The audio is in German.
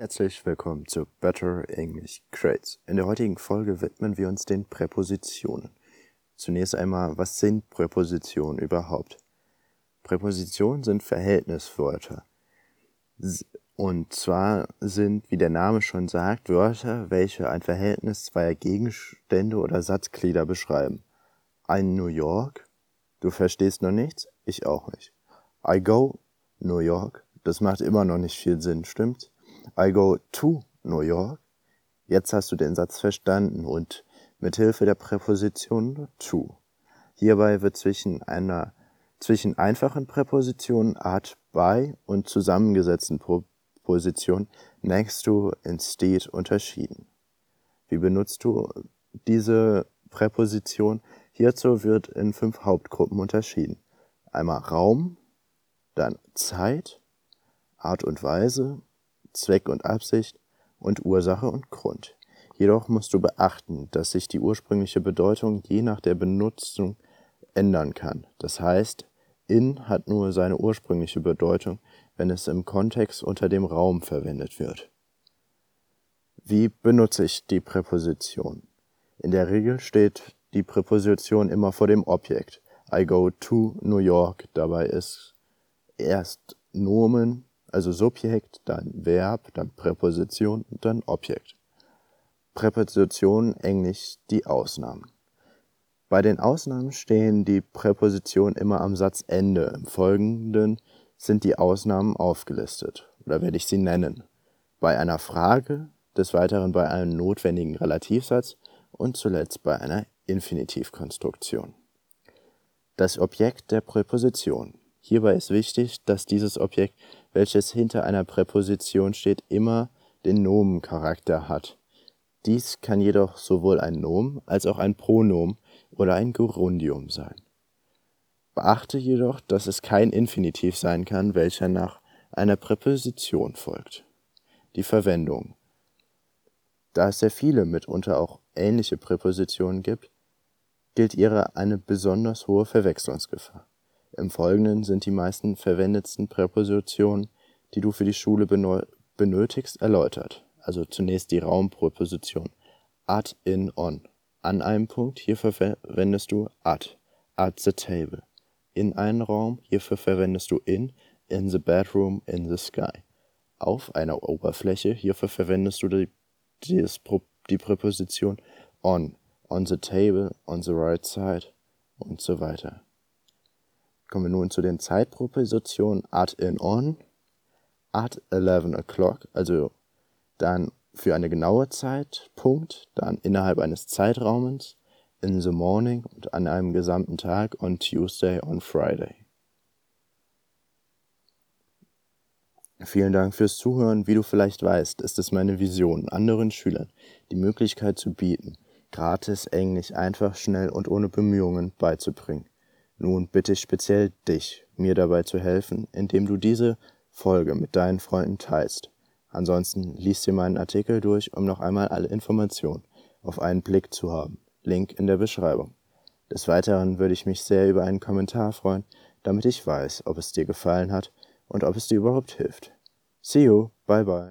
Herzlich willkommen zu Better English Crates. In der heutigen Folge widmen wir uns den Präpositionen. Zunächst einmal, was sind Präpositionen überhaupt? Präpositionen sind Verhältniswörter. Und zwar sind, wie der Name schon sagt, Wörter, welche ein Verhältnis zweier Gegenstände oder Satzglieder beschreiben. Ein New York? Du verstehst noch nichts? Ich auch nicht. I go New York? Das macht immer noch nicht viel Sinn, stimmt's? I go to New York. Jetzt hast du den Satz verstanden und mit Hilfe der Präposition to. Hierbei wird zwischen einer zwischen einfachen Präpositionen Art by und zusammengesetzten Präpositionen next to instead unterschieden. Wie benutzt du diese Präposition? Hierzu wird in fünf Hauptgruppen unterschieden. Einmal Raum, dann Zeit, Art und Weise, Zweck und Absicht und Ursache und Grund. Jedoch musst du beachten, dass sich die ursprüngliche Bedeutung je nach der Benutzung ändern kann. Das heißt, in hat nur seine ursprüngliche Bedeutung, wenn es im Kontext unter dem Raum verwendet wird. Wie benutze ich die Präposition? In der Regel steht die Präposition immer vor dem Objekt. I go to New York. Dabei ist erst Nomen also Subjekt, dann Verb, dann Präposition und dann Objekt. Präpositionen englisch die Ausnahmen. Bei den Ausnahmen stehen die Präpositionen immer am Satzende. Im Folgenden sind die Ausnahmen aufgelistet oder werde ich sie nennen. Bei einer Frage, des Weiteren bei einem notwendigen Relativsatz und zuletzt bei einer Infinitivkonstruktion. Das Objekt der Präposition. Hierbei ist wichtig, dass dieses Objekt welches hinter einer Präposition steht, immer den Nomencharakter hat. Dies kann jedoch sowohl ein Nomen als auch ein Pronomen oder ein Gerundium sein. Beachte jedoch, dass es kein Infinitiv sein kann, welcher nach einer Präposition folgt. Die Verwendung. Da es sehr viele, mitunter auch ähnliche Präpositionen gibt, gilt ihre eine besonders hohe Verwechslungsgefahr. Im Folgenden sind die meisten verwendetsten Präpositionen, die du für die Schule benötigst, erläutert. Also zunächst die Raumpräposition at, in, on. An einem Punkt, hierfür verwendest du at, at the table. In einen Raum, hierfür verwendest du in, in the bedroom, in the sky. Auf einer Oberfläche, hierfür verwendest du die, die, die Präposition on, on the table, on the right side und so weiter. Kommen wir nun zu den Zeitpräpositionen at in on, at 11 o'clock, also dann für eine genaue Zeit, Punkt, dann innerhalb eines Zeitraumes, in the morning und an einem gesamten Tag, on Tuesday, on Friday. Vielen Dank fürs Zuhören. Wie du vielleicht weißt, ist es meine Vision, anderen Schülern die Möglichkeit zu bieten, gratis Englisch einfach, schnell und ohne Bemühungen beizubringen. Nun bitte ich speziell dich, mir dabei zu helfen, indem du diese Folge mit deinen Freunden teilst. Ansonsten liest dir meinen Artikel durch, um noch einmal alle Informationen auf einen Blick zu haben. Link in der Beschreibung. Des Weiteren würde ich mich sehr über einen Kommentar freuen, damit ich weiß, ob es dir gefallen hat und ob es dir überhaupt hilft. See you, bye bye.